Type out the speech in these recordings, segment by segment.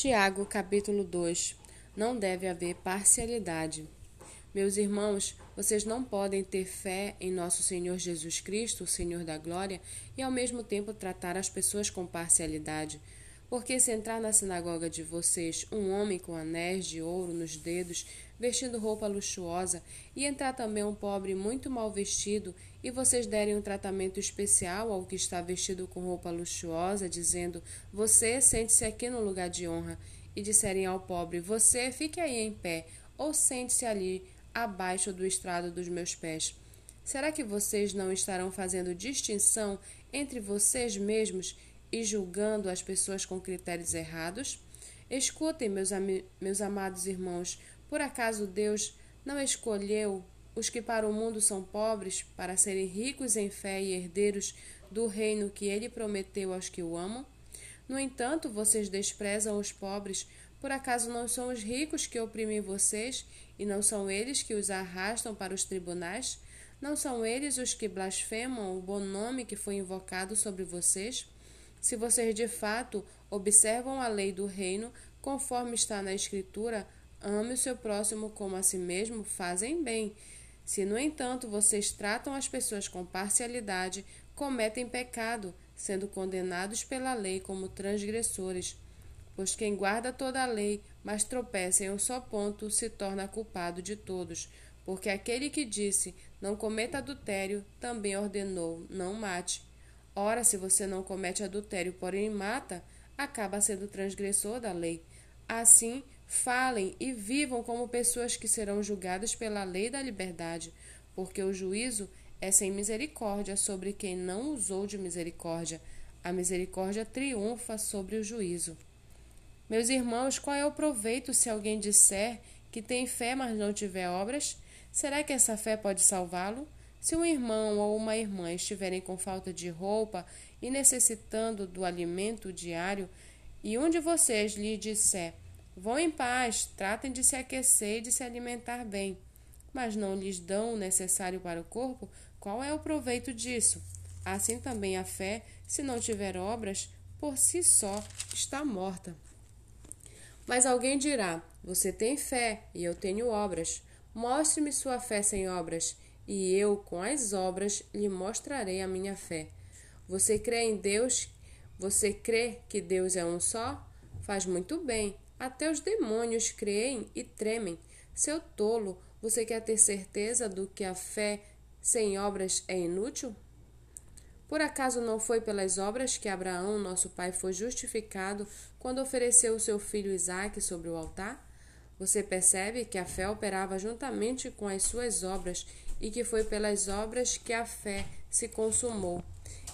Tiago, capítulo 2. Não deve haver parcialidade. Meus irmãos, vocês não podem ter fé em nosso Senhor Jesus Cristo, o Senhor da glória, e ao mesmo tempo tratar as pessoas com parcialidade. Porque se entrar na sinagoga de vocês um homem com anéis de ouro nos dedos, vestindo roupa luxuosa, e entrar também um pobre muito mal vestido, e vocês derem um tratamento especial ao que está vestido com roupa luxuosa, dizendo: Você sente-se aqui no lugar de honra, e disserem ao pobre: Você fique aí em pé, ou sente-se ali abaixo do estrado dos meus pés. Será que vocês não estarão fazendo distinção entre vocês mesmos e julgando as pessoas com critérios errados? Escutem, meus, meus amados irmãos, por acaso Deus não escolheu os que para o mundo são pobres para serem ricos em fé e herdeiros do reino que ele prometeu aos que o amam? No entanto, vocês desprezam os pobres, por acaso não são os ricos que oprimem vocês e não são eles que os arrastam para os tribunais? Não são eles os que blasfemam o bom nome que foi invocado sobre vocês? Se vocês de fato observam a lei do reino, conforme está na Escritura, ame o seu próximo como a si mesmo, fazem bem. Se, no entanto, vocês tratam as pessoas com parcialidade, cometem pecado, sendo condenados pela lei como transgressores. Pois quem guarda toda a lei, mas tropeça em um só ponto, se torna culpado de todos. Porque aquele que disse, não cometa adultério, também ordenou, não mate. Ora, se você não comete adultério, porém mata, acaba sendo transgressor da lei. Assim, falem e vivam como pessoas que serão julgadas pela lei da liberdade, porque o juízo é sem misericórdia sobre quem não usou de misericórdia. A misericórdia triunfa sobre o juízo. Meus irmãos, qual é o proveito se alguém disser que tem fé, mas não tiver obras? Será que essa fé pode salvá-lo? Se um irmão ou uma irmã estiverem com falta de roupa e necessitando do alimento diário, e um de vocês lhe disser: Vão em paz, tratem de se aquecer e de se alimentar bem, mas não lhes dão o necessário para o corpo, qual é o proveito disso? Assim também a fé, se não tiver obras, por si só está morta. Mas alguém dirá: Você tem fé e eu tenho obras. Mostre-me sua fé sem obras e eu, com as obras, lhe mostrarei a minha fé. Você crê em Deus? Você crê que Deus é um só? Faz muito bem. Até os demônios creem e tremem. Seu tolo, você quer ter certeza do que a fé sem obras é inútil? Por acaso não foi pelas obras que Abraão, nosso pai, foi justificado quando ofereceu o seu filho Isaque sobre o altar? Você percebe que a fé operava juntamente com as suas obras e que foi pelas obras que a fé se consumou.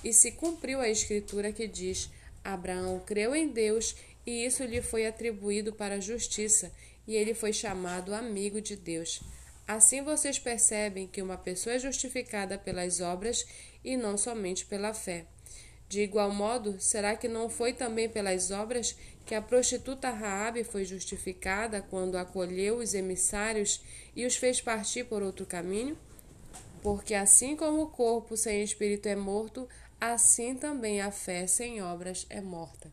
E se cumpriu a escritura que diz: Abraão creu em Deus e isso lhe foi atribuído para a justiça, e ele foi chamado amigo de Deus. Assim vocês percebem que uma pessoa é justificada pelas obras e não somente pela fé. De igual modo, será que não foi também pelas obras que a prostituta Raabe foi justificada quando acolheu os emissários e os fez partir por outro caminho? Porque assim como o corpo sem espírito é morto, assim também a fé sem obras é morta.